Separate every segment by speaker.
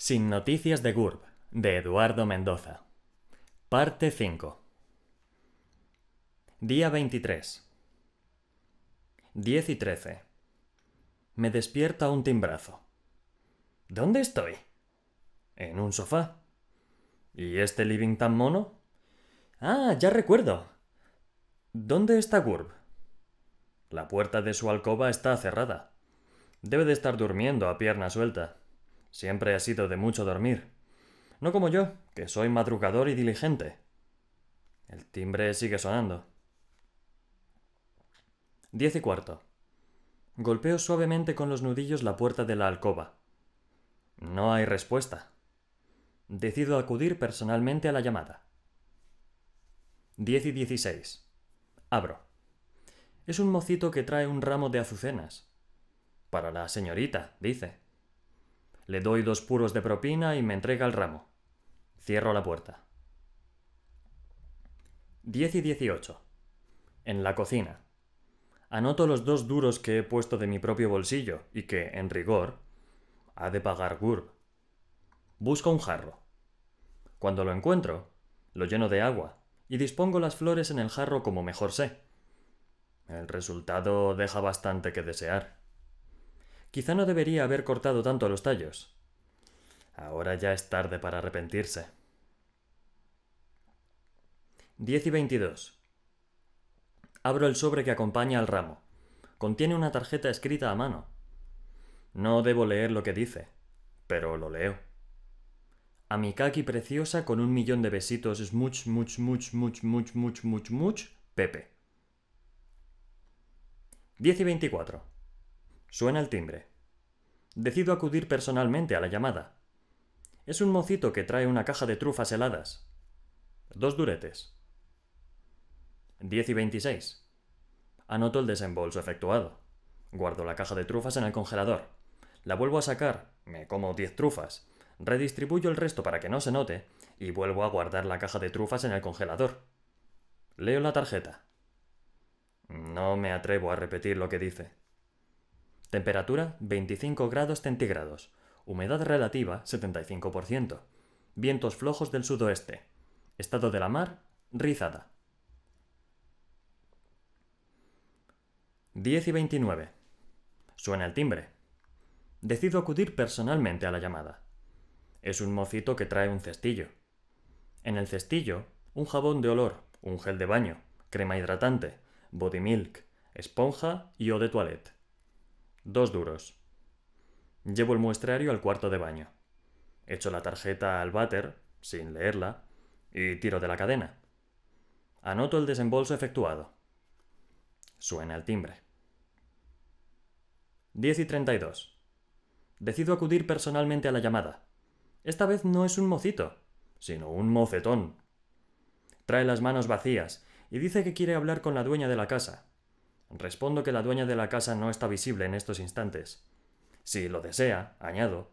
Speaker 1: Sin noticias de Gurb, de Eduardo Mendoza. Parte 5. Día 23. 10 y 13. Me despierta un timbrazo. ¿Dónde estoy? En un sofá. ¿Y este living tan mono? Ah, ya recuerdo. ¿Dónde está Gurb? La puerta de su alcoba está cerrada. Debe de estar durmiendo a pierna suelta. Siempre ha sido de mucho dormir. No como yo, que soy madrugador y diligente. El timbre sigue sonando. Diez y cuarto. Golpeo suavemente con los nudillos la puerta de la alcoba. No hay respuesta. Decido acudir personalmente a la llamada. Diez y dieciséis. Abro. Es un mocito que trae un ramo de azucenas. Para la señorita, dice. Le doy dos puros de propina y me entrega el ramo. Cierro la puerta. 10 y 18. En la cocina. Anoto los dos duros que he puesto de mi propio bolsillo y que, en rigor, ha de pagar Gurb. Busco un jarro. Cuando lo encuentro, lo lleno de agua y dispongo las flores en el jarro como mejor sé. El resultado deja bastante que desear. Quizá no debería haber cortado tanto los tallos. Ahora ya es tarde para arrepentirse. 10 y 22. Abro el sobre que acompaña al ramo. Contiene una tarjeta escrita a mano. No debo leer lo que dice, pero lo leo. A mi kaki preciosa con un millón de besitos smuch, much, much, much, much, much, much, much, Pepe. 10 y 24. Suena el timbre. Decido acudir personalmente a la llamada. Es un mocito que trae una caja de trufas heladas. Dos duretes. 10 y 26. Anoto el desembolso efectuado. Guardo la caja de trufas en el congelador. La vuelvo a sacar, me como 10 trufas, redistribuyo el resto para que no se note y vuelvo a guardar la caja de trufas en el congelador. Leo la tarjeta. No me atrevo a repetir lo que dice. Temperatura 25 grados centígrados. Humedad relativa 75%. Vientos flojos del sudoeste. Estado de la mar rizada. 10 y 29. Suena el timbre. Decido acudir personalmente a la llamada. Es un mocito que trae un cestillo. En el cestillo, un jabón de olor, un gel de baño, crema hidratante, body milk, esponja y eau de toilette. Dos duros. Llevo el muestrario al cuarto de baño. Echo la tarjeta al váter, sin leerla, y tiro de la cadena. Anoto el desembolso efectuado. Suena el timbre. 10 y 32. Decido acudir personalmente a la llamada. Esta vez no es un mocito, sino un mocetón. Trae las manos vacías y dice que quiere hablar con la dueña de la casa. Respondo que la dueña de la casa no está visible en estos instantes. Si lo desea, añado,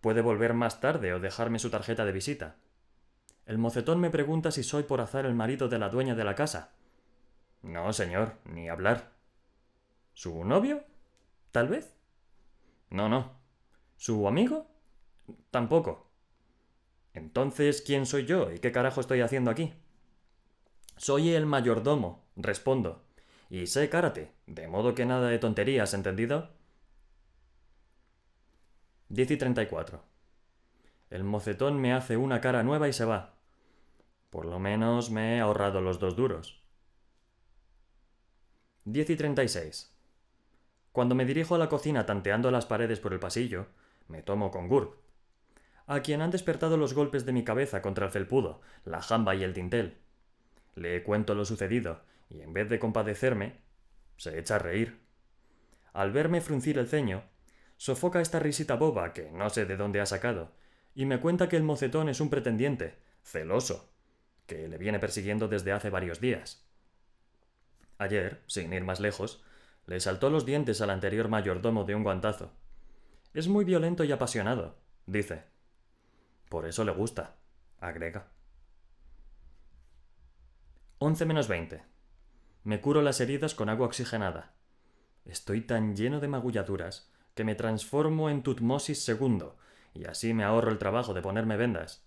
Speaker 1: puede volver más tarde o dejarme su tarjeta de visita. El mocetón me pregunta si soy por azar el marido de la dueña de la casa. No, señor, ni hablar. ¿Su novio? Tal vez. No, no. ¿Su amigo? Tampoco. Entonces, ¿quién soy yo y qué carajo estoy haciendo aquí? Soy el mayordomo, respondo, y sé karate, de modo que nada de tonterías, ¿entendido? 10 y 34. El mocetón me hace una cara nueva y se va. Por lo menos me he ahorrado los dos duros. 10 y 36. Cuando me dirijo a la cocina tanteando las paredes por el pasillo, me tomo con Gurb, a quien han despertado los golpes de mi cabeza contra el felpudo, la jamba y el dintel. Le cuento lo sucedido, y en vez de compadecerme, se echa a reír. Al verme fruncir el ceño, sofoca esta risita boba que no sé de dónde ha sacado, y me cuenta que el mocetón es un pretendiente, celoso, que le viene persiguiendo desde hace varios días. Ayer, sin ir más lejos, le saltó los dientes al anterior mayordomo de un guantazo. Es muy violento y apasionado, dice. Por eso le gusta, agrega. 11 menos 20. Me curo las heridas con agua oxigenada. Estoy tan lleno de magulladuras que me transformo en Tutmosis II y así me ahorro el trabajo de ponerme vendas.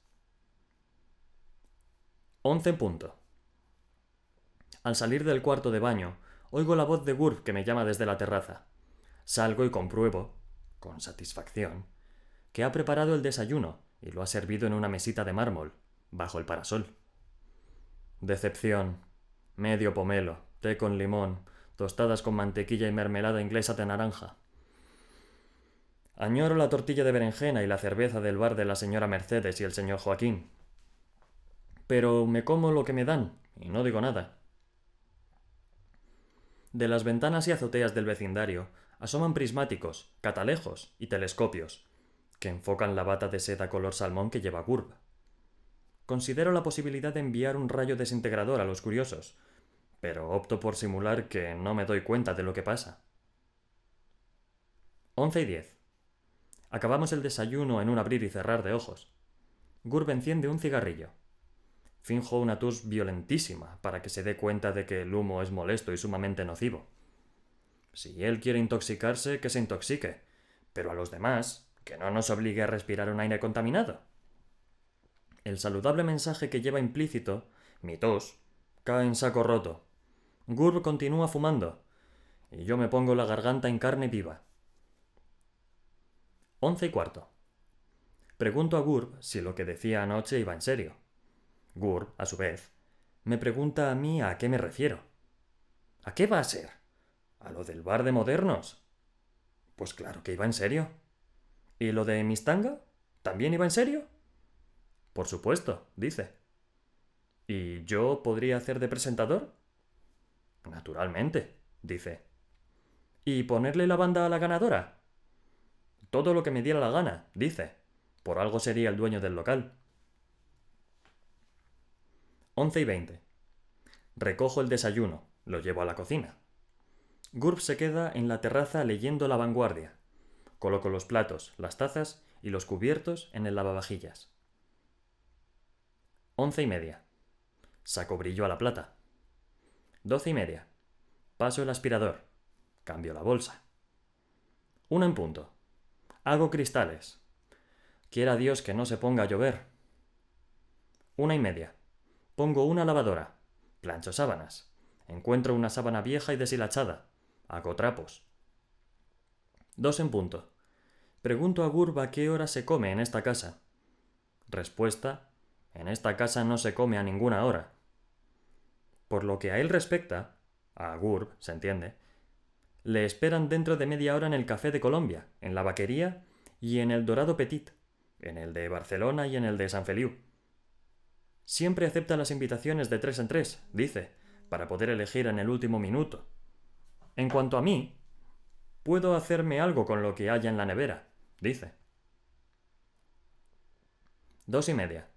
Speaker 1: Once en punto. Al salir del cuarto de baño, oigo la voz de Gurb que me llama desde la terraza. Salgo y compruebo, con satisfacción, que ha preparado el desayuno y lo ha servido en una mesita de mármol, bajo el parasol. Decepción. Medio pomelo, té con limón, tostadas con mantequilla y mermelada inglesa de naranja. Añoro la tortilla de berenjena y la cerveza del bar de la señora Mercedes y el señor Joaquín. Pero me como lo que me dan, y no digo nada. De las ventanas y azoteas del vecindario asoman prismáticos, catalejos y telescopios, que enfocan la bata de seda color salmón que lleva Gurb. Considero la posibilidad de enviar un rayo desintegrador a los curiosos, pero opto por simular que no me doy cuenta de lo que pasa. Once y diez. Acabamos el desayuno en un abrir y cerrar de ojos. Gurb enciende un cigarrillo. Finjo una tos violentísima para que se dé cuenta de que el humo es molesto y sumamente nocivo. Si él quiere intoxicarse, que se intoxique, pero a los demás, que no nos obligue a respirar un aire contaminado. El saludable mensaje que lleva implícito, mi tos, cae en saco roto. Gurb continúa fumando, y yo me pongo la garganta en carne viva. Once y cuarto. Pregunto a Gurb si lo que decía anoche iba en serio. Gurb, a su vez, me pregunta a mí a qué me refiero. ¿A qué va a ser? ¿A lo del bar de modernos? Pues claro que iba en serio. ¿Y lo de Mistanga? ¿También iba en serio? Por supuesto, dice. ¿Y yo podría hacer de presentador? Naturalmente, dice. ¿Y ponerle la banda a la ganadora? Todo lo que me diera la gana, dice. Por algo sería el dueño del local. Once y veinte. Recojo el desayuno, lo llevo a la cocina. Gurb se queda en la terraza leyendo La Vanguardia. Coloco los platos, las tazas y los cubiertos en el lavavajillas. Once y media. Saco brillo a la plata. Doce y media. Paso el aspirador. Cambio la bolsa. Uno en punto. Hago cristales. Quiera Dios que no se ponga a llover. Una y media. Pongo una lavadora. Plancho sábanas. Encuentro una sábana vieja y deshilachada. Hago trapos. Dos en punto. Pregunto a Gurba qué hora se come en esta casa. Respuesta. En esta casa no se come a ninguna hora. Por lo que a él respecta, a Gurb, se entiende, le esperan dentro de media hora en el Café de Colombia, en la Vaquería y en el Dorado Petit, en el de Barcelona y en el de San Feliu. Siempre acepta las invitaciones de tres en tres, dice, para poder elegir en el último minuto. En cuanto a mí, puedo hacerme algo con lo que haya en la nevera, dice. Dos y media.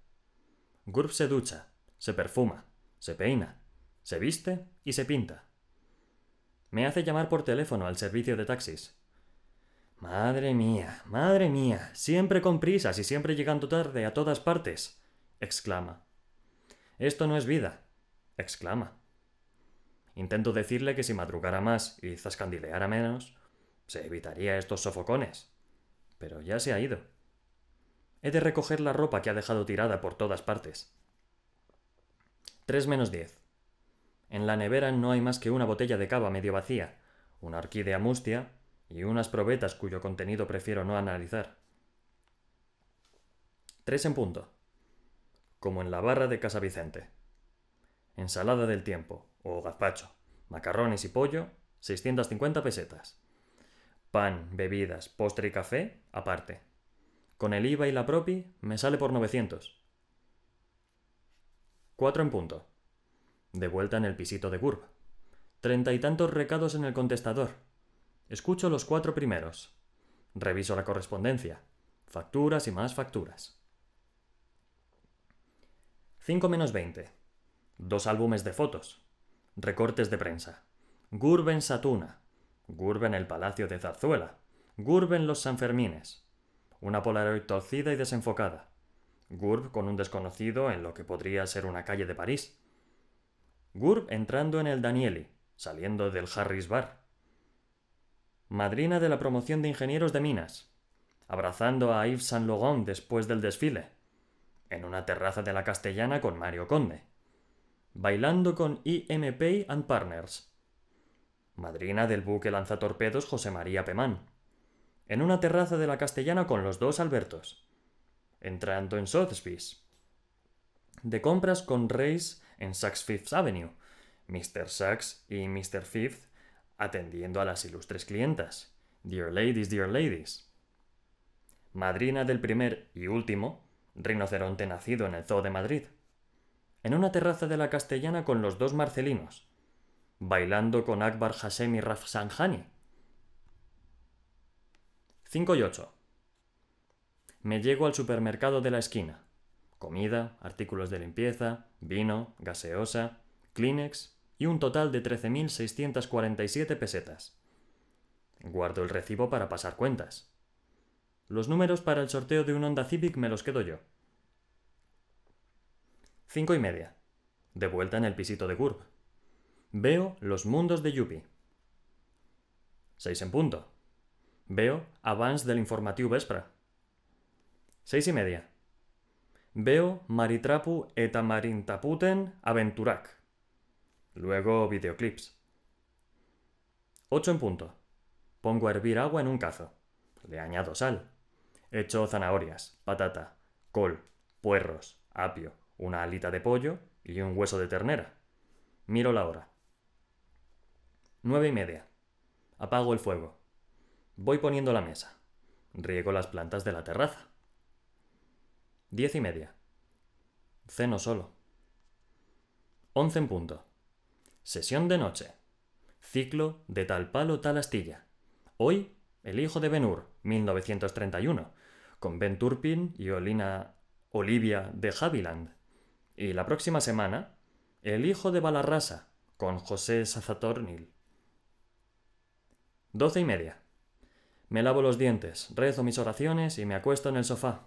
Speaker 1: Gurb se ducha, se perfuma, se peina, se viste y se pinta. Me hace llamar por teléfono al servicio de taxis. Madre mía, madre mía, siempre con prisas y siempre llegando tarde a todas partes, exclama. Esto no es vida, exclama. Intento decirle que si madrugara más y zascandileara menos, se evitaría estos sofocones. Pero ya se ha ido. He de recoger la ropa que ha dejado tirada por todas partes. Tres menos diez. En la nevera no hay más que una botella de cava medio vacía, una orquídea mustia y unas probetas cuyo contenido prefiero no analizar. Tres en punto. Como en la barra de Casa Vicente. Ensalada del tiempo, o gazpacho, macarrones y pollo, 650 pesetas. Pan, bebidas, postre y café, aparte. Con el IVA y la propi, me sale por 900. Cuatro en punto. De vuelta en el pisito de Gurb. Treinta y tantos recados en el contestador. Escucho los cuatro primeros. Reviso la correspondencia. Facturas y más facturas. 5 menos 20. Dos álbumes de fotos. Recortes de prensa. Gurben Satuna. Gurben el Palacio de Zarzuela. Gurben los Sanfermines. Una Polaroid torcida y desenfocada. Gurb con un desconocido en lo que podría ser una calle de París. Gurb entrando en el Danieli, saliendo del Harris Bar. Madrina de la promoción de ingenieros de minas. abrazando a Yves Saint Laurent después del desfile, en una terraza de la Castellana con Mario Conde, bailando con IMP and Partners, madrina del buque lanzatorpedos José María Pemán, en una terraza de la Castellana con los dos Albertos, entrando en Sotheby's, de compras con Reis en Saks Fifth Avenue, Mr. Sachs y Mr. Fifth atendiendo a las ilustres clientas. Dear ladies, dear ladies. Madrina del primer y último rinoceronte nacido en el Zoo de Madrid. En una terraza de la Castellana con los dos Marcelinos. Bailando con Akbar Hashem y Rafsanjani. 5 y 8. Me llego al supermercado de la esquina. Comida, artículos de limpieza, vino, gaseosa, Kleenex y un total de 13.647 pesetas. Guardo el recibo para pasar cuentas. Los números para el sorteo de un Honda Civic me los quedo yo. Cinco y media. De vuelta en el pisito de Curb. Veo Los Mundos de Yuppie. Seis en punto. Veo Avance del informativo Vespra. Seis y media. Veo Maritrapu et Amarintaputen Aventurac. Luego videoclips. 8 en punto. Pongo a hervir agua en un cazo. Le añado sal. Echo zanahorias, patata, col, puerros, apio, una alita de pollo y un hueso de ternera. Miro la hora. Nueve y media. Apago el fuego. Voy poniendo la mesa. Riego las plantas de la terraza. Diez y media. Ceno solo. Once en punto. Sesión de noche. Ciclo de tal palo tal astilla. Hoy, El hijo de Benur, 1931, con Ben Turpin y Olina Olivia de Haviland. Y la próxima semana, El hijo de Balarrasa, con José Sazatornil. Doce y media. Me lavo los dientes, rezo mis oraciones y me acuesto en el sofá.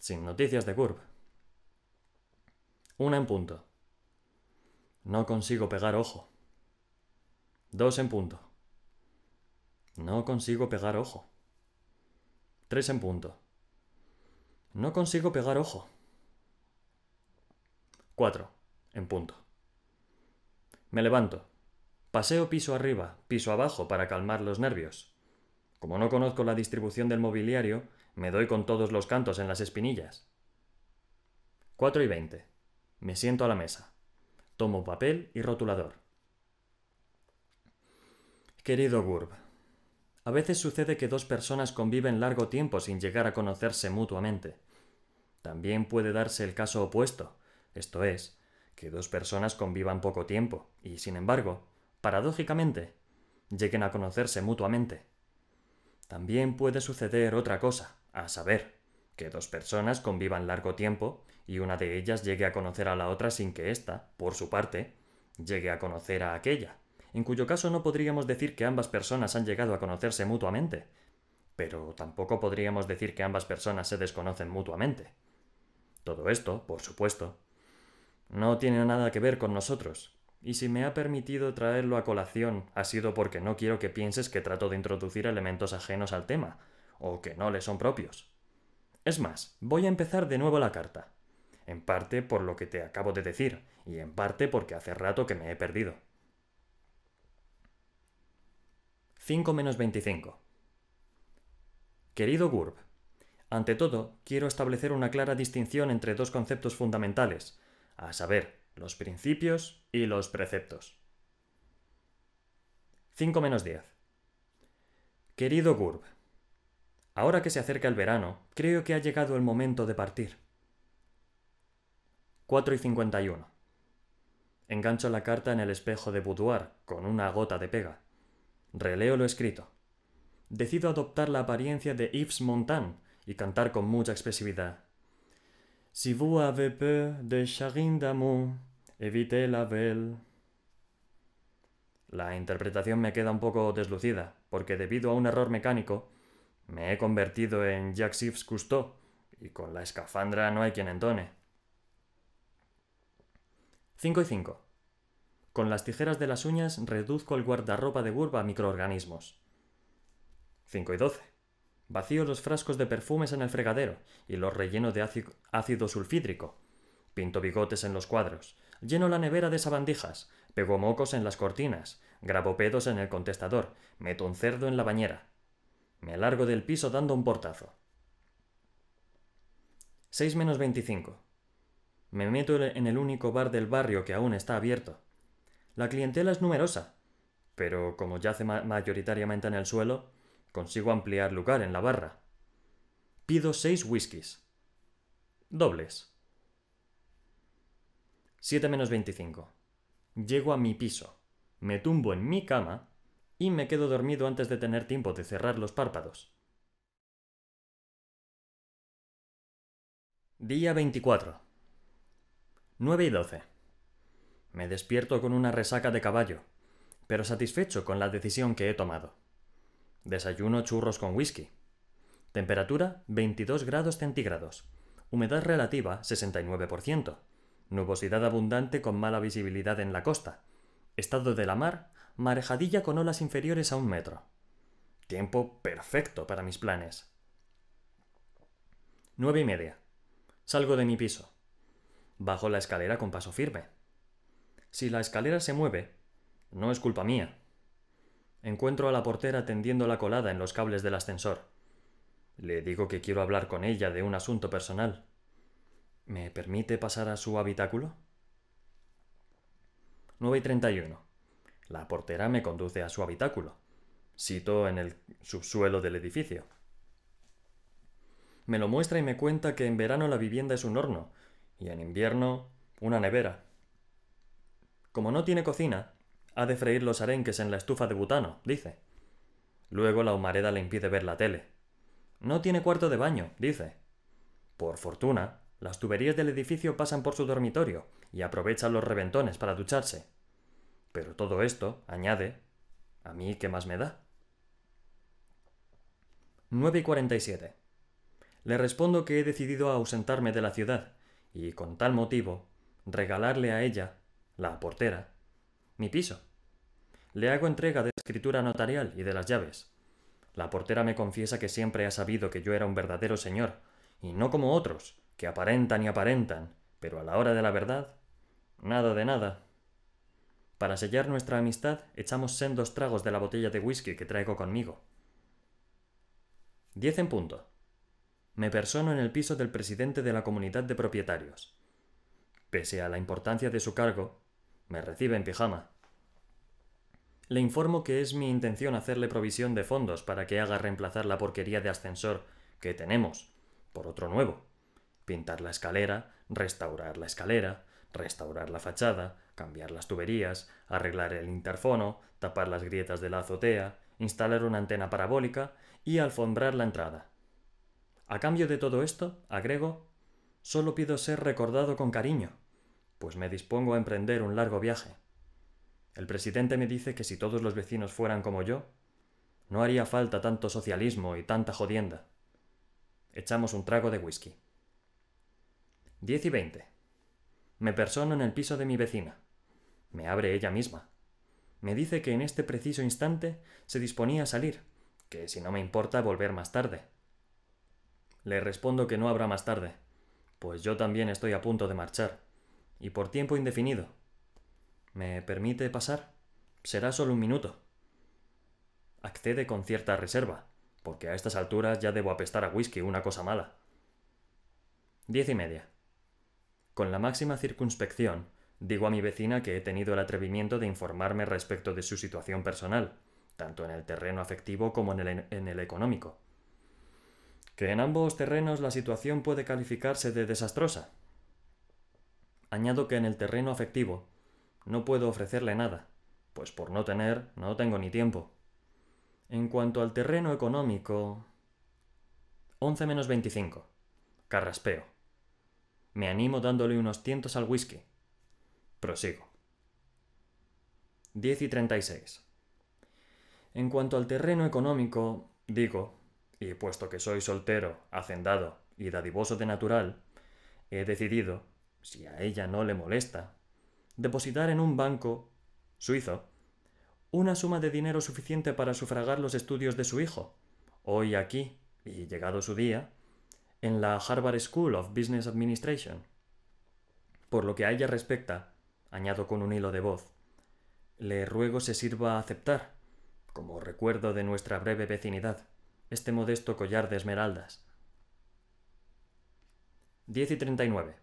Speaker 1: Sin noticias de Curb. Una en punto. No consigo pegar ojo. Dos en punto. No consigo pegar ojo. Tres en punto. No consigo pegar ojo. Cuatro en punto. Me levanto. Paseo piso arriba, piso abajo para calmar los nervios. Como no conozco la distribución del mobiliario, me doy con todos los cantos en las espinillas. Cuatro y veinte. Me siento a la mesa. Tomo papel y rotulador. Querido Gurb, a veces sucede que dos personas conviven largo tiempo sin llegar a conocerse mutuamente. También puede darse el caso opuesto, esto es, que dos personas convivan poco tiempo y, sin embargo, paradójicamente, lleguen a conocerse mutuamente. También puede suceder otra cosa, a saber, que dos personas convivan largo tiempo y una de ellas llegue a conocer a la otra sin que ésta, por su parte, llegue a conocer a aquella, en cuyo caso no podríamos decir que ambas personas han llegado a conocerse mutuamente, pero tampoco podríamos decir que ambas personas se desconocen mutuamente. Todo esto, por supuesto, no tiene nada que ver con nosotros, y si me ha permitido traerlo a colación ha sido porque no quiero que pienses que trato de introducir elementos ajenos al tema, o que no le son propios. Es más, voy a empezar de nuevo la carta en parte por lo que te acabo de decir, y en parte porque hace rato que me he perdido. 5 menos 25. Querido Gurb, ante todo, quiero establecer una clara distinción entre dos conceptos fundamentales, a saber, los principios y los preceptos. 5 menos 10. Querido Gurb, ahora que se acerca el verano, creo que ha llegado el momento de partir. 4 y 51. Engancho la carta en el espejo de boudoir con una gota de pega. Releo lo escrito. Decido adoptar la apariencia de Yves Montand y cantar con mucha expresividad. Si vous avez peur de chagrin d'amour, la belle. La interpretación me queda un poco deslucida, porque debido a un error mecánico, me he convertido en Jacques Cousteau, y con la escafandra no hay quien entone. 5 y 5. Con las tijeras de las uñas reduzco el guardarropa de burba a microorganismos. 5 y 12. Vacío los frascos de perfumes en el fregadero y los relleno de ácido sulfídrico. Pinto bigotes en los cuadros. Lleno la nevera de sabandijas. Pego mocos en las cortinas. Grabo pedos en el contestador. Meto un cerdo en la bañera. Me largo del piso dando un portazo. 6 menos 25. Me meto en el único bar del barrio que aún está abierto. La clientela es numerosa, pero como yace mayoritariamente en el suelo, consigo ampliar lugar en la barra. Pido seis whiskies. Dobles. 7 menos 25. Llego a mi piso, me tumbo en mi cama y me quedo dormido antes de tener tiempo de cerrar los párpados. Día 24. 9 y 12. Me despierto con una resaca de caballo, pero satisfecho con la decisión que he tomado. Desayuno churros con whisky. Temperatura 22 grados centígrados. Humedad relativa 69%. Nubosidad abundante con mala visibilidad en la costa. Estado de la mar, marejadilla con olas inferiores a un metro. Tiempo perfecto para mis planes. Nueve y media. Salgo de mi piso. Bajo la escalera con paso firme. Si la escalera se mueve, no es culpa mía. Encuentro a la portera tendiendo la colada en los cables del ascensor. Le digo que quiero hablar con ella de un asunto personal. ¿Me permite pasar a su habitáculo? 9 y 31. La portera me conduce a su habitáculo. Sito en el subsuelo del edificio. Me lo muestra y me cuenta que en verano la vivienda es un horno y en invierno una nevera. Como no tiene cocina, ha de freír los arenques en la estufa de butano, dice. Luego la humareda le impide ver la tele. No tiene cuarto de baño, dice. Por fortuna, las tuberías del edificio pasan por su dormitorio y aprovechan los reventones para ducharse. Pero todo esto, añade, ¿a mí qué más me da? 9 y 47. Le respondo que he decidido ausentarme de la ciudad y, con tal motivo, regalarle a ella, la portera, mi piso. Le hago entrega de escritura notarial y de las llaves. La portera me confiesa que siempre ha sabido que yo era un verdadero señor, y no como otros, que aparentan y aparentan, pero a la hora de la verdad, nada de nada. Para sellar nuestra amistad, echamos sendos tragos de la botella de whisky que traigo conmigo. Diez en punto. Me persono en el piso del presidente de la comunidad de propietarios. Pese a la importancia de su cargo, me recibe en pijama. Le informo que es mi intención hacerle provisión de fondos para que haga reemplazar la porquería de ascensor que tenemos por otro nuevo. Pintar la escalera, restaurar la escalera, restaurar la fachada, cambiar las tuberías, arreglar el interfono, tapar las grietas de la azotea, instalar una antena parabólica y alfombrar la entrada. A cambio de todo esto, agrego, solo pido ser recordado con cariño, pues me dispongo a emprender un largo viaje. El presidente me dice que si todos los vecinos fueran como yo, no haría falta tanto socialismo y tanta jodienda. Echamos un trago de whisky. Diez y veinte. Me persono en el piso de mi vecina. Me abre ella misma. Me dice que en este preciso instante se disponía a salir, que si no me importa volver más tarde. Le respondo que no habrá más tarde, pues yo también estoy a punto de marchar, y por tiempo indefinido. ¿Me permite pasar? Será solo un minuto. Accede con cierta reserva, porque a estas alturas ya debo apestar a whisky, una cosa mala. Diez y media. Con la máxima circunspección, digo a mi vecina que he tenido el atrevimiento de informarme respecto de su situación personal, tanto en el terreno afectivo como en el, en el económico. Que en ambos terrenos la situación puede calificarse de desastrosa. Añado que en el terreno afectivo no puedo ofrecerle nada, pues por no tener no tengo ni tiempo. En cuanto al terreno económico... 11 menos 25. Carraspeo. Me animo dándole unos tientos al whisky. Prosigo. 10 y 36. En cuanto al terreno económico, digo, y puesto que soy soltero, hacendado y dadivoso de natural, he decidido, si a ella no le molesta, depositar en un banco suizo una suma de dinero suficiente para sufragar los estudios de su hijo, hoy aquí y llegado su día, en la Harvard School of Business Administration. Por lo que a ella respecta, añado con un hilo de voz, le ruego se sirva a aceptar, como recuerdo de nuestra breve vecinidad, este modesto collar de esmeraldas. 10 y 39.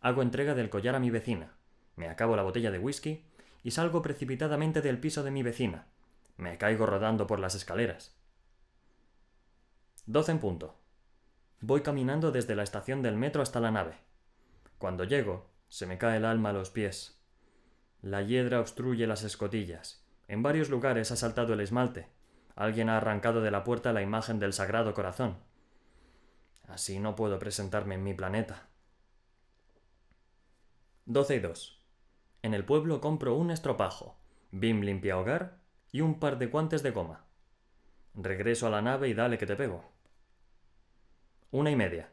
Speaker 1: Hago entrega del collar a mi vecina, me acabo la botella de whisky y salgo precipitadamente del piso de mi vecina. Me caigo rodando por las escaleras. 12 en punto. Voy caminando desde la estación del metro hasta la nave. Cuando llego, se me cae el alma a los pies. La hiedra obstruye las escotillas. En varios lugares ha saltado el esmalte. Alguien ha arrancado de la puerta la imagen del Sagrado Corazón. Así no puedo presentarme en mi planeta. 12 y 2. En el pueblo compro un estropajo, bim limpia hogar y un par de guantes de goma. Regreso a la nave y dale que te pego. Una y media.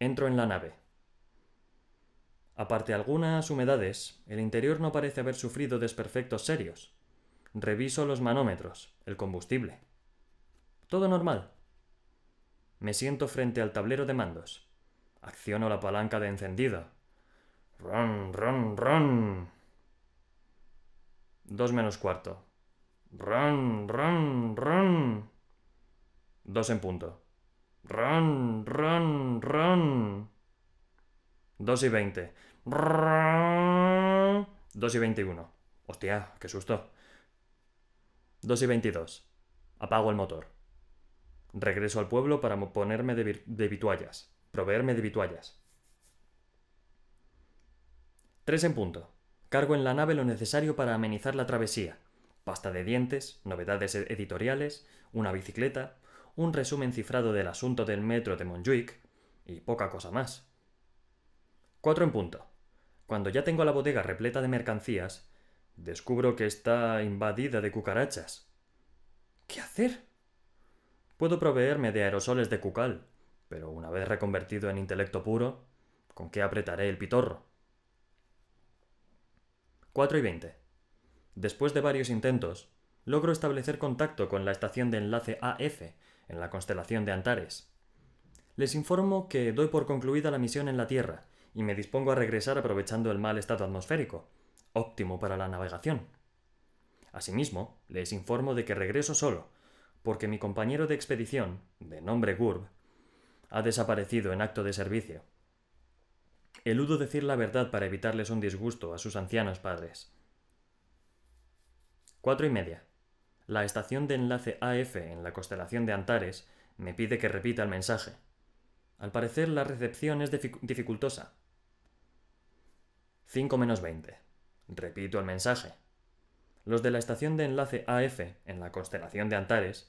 Speaker 1: Entro en la nave. Aparte algunas humedades, el interior no parece haber sufrido desperfectos serios. Reviso los manómetros, el combustible. Todo normal. Me siento frente al tablero de mandos. Acciono la palanca de encendido. Ron, ron, ron. Dos menos cuarto. Ron, ron, ron. Dos en punto. Ron, ron, ron. Dos y veinte. Dos y veintiuno. Hostia, qué susto. Dos y veintidós. Apago el motor. Regreso al pueblo para ponerme de, de vituallas. Proveerme de vituallas. Tres en punto. Cargo en la nave lo necesario para amenizar la travesía. Pasta de dientes, novedades e-, editoriales, una bicicleta, un resumen cifrado del asunto del metro de Montjuic y poca cosa más. Cuatro en punto. Cuando ya tengo la bodega repleta de mercancías, descubro que está invadida de cucarachas. ¿Qué hacer? Puedo proveerme de aerosoles de cucal, pero una vez reconvertido en intelecto puro, ¿con qué apretaré el pitorro? 4 y 20. Después de varios intentos, logro establecer contacto con la estación de enlace AF en la constelación de Antares. Les informo que doy por concluida la misión en la Tierra y me dispongo a regresar aprovechando el mal estado atmosférico, óptimo para la navegación. Asimismo, les informo de que regreso solo, porque mi compañero de expedición, de nombre Gurb, ha desaparecido en acto de servicio. Eludo decir la verdad para evitarles un disgusto a sus ancianos padres. Cuatro y media. La estación de enlace AF en la constelación de Antares me pide que repita el mensaje. Al parecer la recepción es dificultosa. 5 menos 20. Repito el mensaje. Los de la estación de enlace AF en la constelación de Antares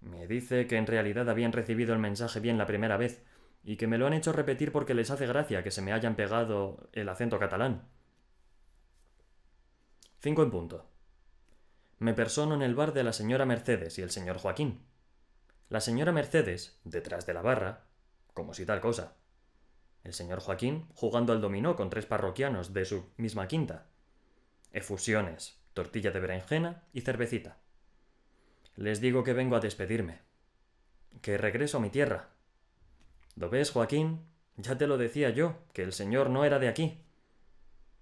Speaker 1: me dice que en realidad habían recibido el mensaje bien la primera vez y que me lo han hecho repetir porque les hace gracia que se me hayan pegado el acento catalán. 5 en punto. Me persono en el bar de la señora Mercedes y el señor Joaquín. La señora Mercedes, detrás de la barra, como si tal cosa. El señor Joaquín jugando al dominó con tres parroquianos de su misma quinta. Efusiones, tortilla de berenjena y cervecita. Les digo que vengo a despedirme. Que regreso a mi tierra, ¿Lo ves, Joaquín? Ya te lo decía yo, que el señor no era de aquí.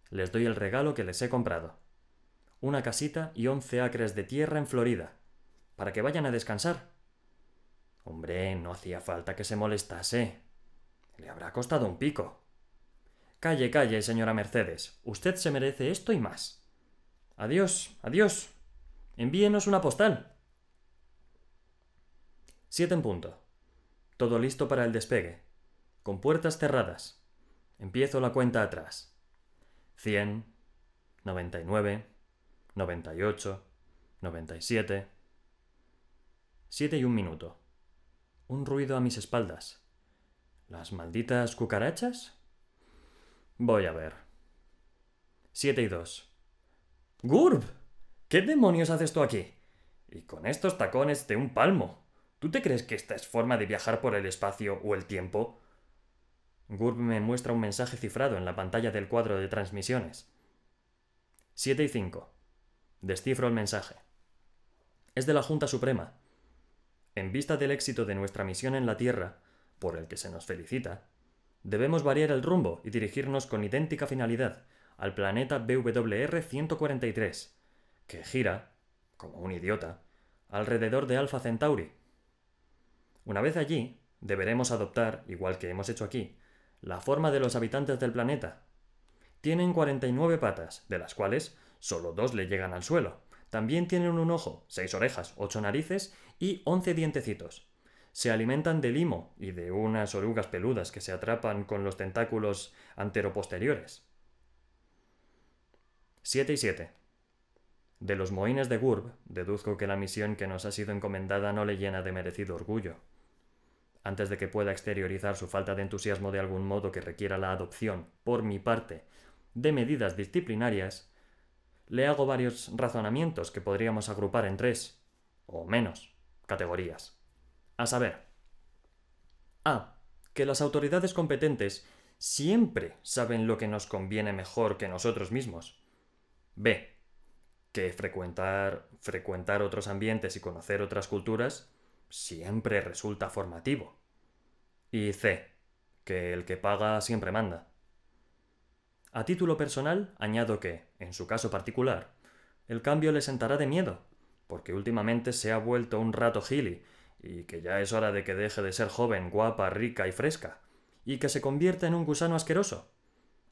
Speaker 1: Les doy el regalo que les he comprado. Una casita y once acres de tierra en Florida, para que vayan a descansar. Hombre, no hacía falta que se molestase. Le habrá costado un pico. Calle, calle, señora Mercedes. Usted se merece esto y más. Adiós, adiós. Envíenos una postal. Siete en punto. Todo listo para el despegue. Con puertas cerradas. Empiezo la cuenta atrás. 100, 99, 98, 97. Siete y un minuto. Un ruido a mis espaldas. ¿Las malditas cucarachas? Voy a ver. Siete y dos. ¡Gurb! ¿Qué demonios haces tú aquí? Y con estos tacones de un palmo. ¿Tú te crees que esta es forma de viajar por el espacio o el tiempo? Gurb me muestra un mensaje cifrado en la pantalla del cuadro de transmisiones. 7 y 5. Descifro el mensaje. Es de la Junta Suprema. en vista del éxito de nuestra misión en la Tierra, por el que se nos felicita, debemos variar el rumbo y dirigirnos con idéntica finalidad al planeta BWR 143, que gira, como un idiota, alrededor de Alpha Centauri. Una vez allí, deberemos adoptar, igual que hemos hecho aquí, la forma de los habitantes del planeta. Tienen 49 patas, de las cuales solo dos le llegan al suelo. También tienen un ojo, seis orejas, ocho narices y once dientecitos. Se alimentan de limo y de unas orugas peludas que se atrapan con los tentáculos anteroposteriores. 7 y 7. De los mohines de Gurb, deduzco que la misión que nos ha sido encomendada no le llena de merecido orgullo. Antes de que pueda exteriorizar su falta de entusiasmo de algún modo que requiera la adopción, por mi parte, de medidas disciplinarias, le hago varios razonamientos que podríamos agrupar en tres, o menos, categorías. A saber, A. Que las autoridades competentes siempre saben lo que nos conviene mejor que nosotros mismos. B. Que frecuentar, frecuentar otros ambientes y conocer otras culturas siempre resulta formativo. Y C. Que el que paga siempre manda. A título personal, añado que, en su caso particular, el cambio le sentará de miedo, porque últimamente se ha vuelto un rato gili, y que ya es hora de que deje de ser joven, guapa, rica y fresca, y que se convierta en un gusano asqueroso.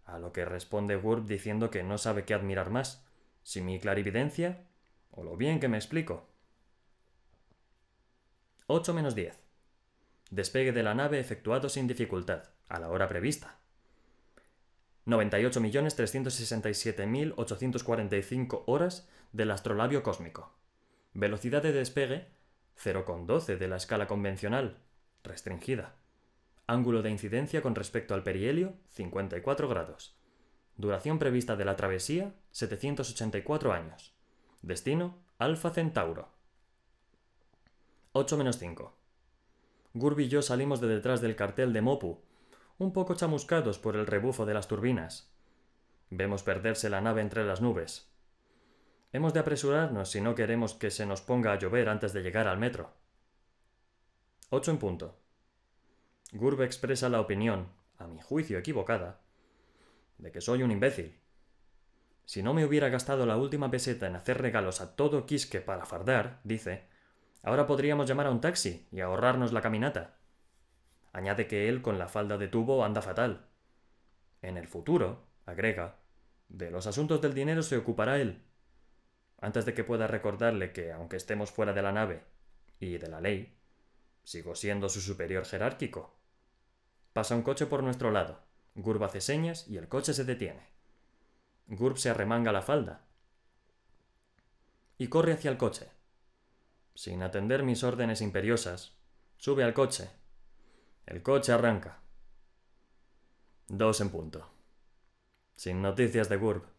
Speaker 1: A lo que responde Wurb diciendo que no sabe qué admirar más, si mi clarividencia o lo bien que me explico. 8 menos 10. Despegue de la nave efectuado sin dificultad, a la hora prevista. 98.367.845 horas del astrolabio cósmico. Velocidad de despegue 0,12 de la escala convencional, restringida. Ángulo de incidencia con respecto al perihelio, 54 grados. Duración prevista de la travesía, 784 años. Destino, Alfa Centauro. 8 menos 5. Gurby y yo salimos de detrás del cartel de Mopu, un poco chamuscados por el rebufo de las turbinas. Vemos perderse la nave entre las nubes. Hemos de apresurarnos si no queremos que se nos ponga a llover antes de llegar al metro. 8 en punto. Gurbe expresa la opinión, a mi juicio equivocada, de que soy un imbécil. Si no me hubiera gastado la última peseta en hacer regalos a todo Quisque para fardar, dice, ahora podríamos llamar a un taxi y ahorrarnos la caminata. Añade que él con la falda de tubo anda fatal. En el futuro, agrega, de los asuntos del dinero se ocupará él. Antes de que pueda recordarle que, aunque estemos fuera de la nave y de la ley, sigo siendo su superior jerárquico. Pasa un coche por nuestro lado. Gurb hace señas y el coche se detiene. Gurb se arremanga la falda y corre hacia el coche. Sin atender mis órdenes imperiosas, sube al coche el coche arranca. Dos en punto. Sin noticias de Gurb.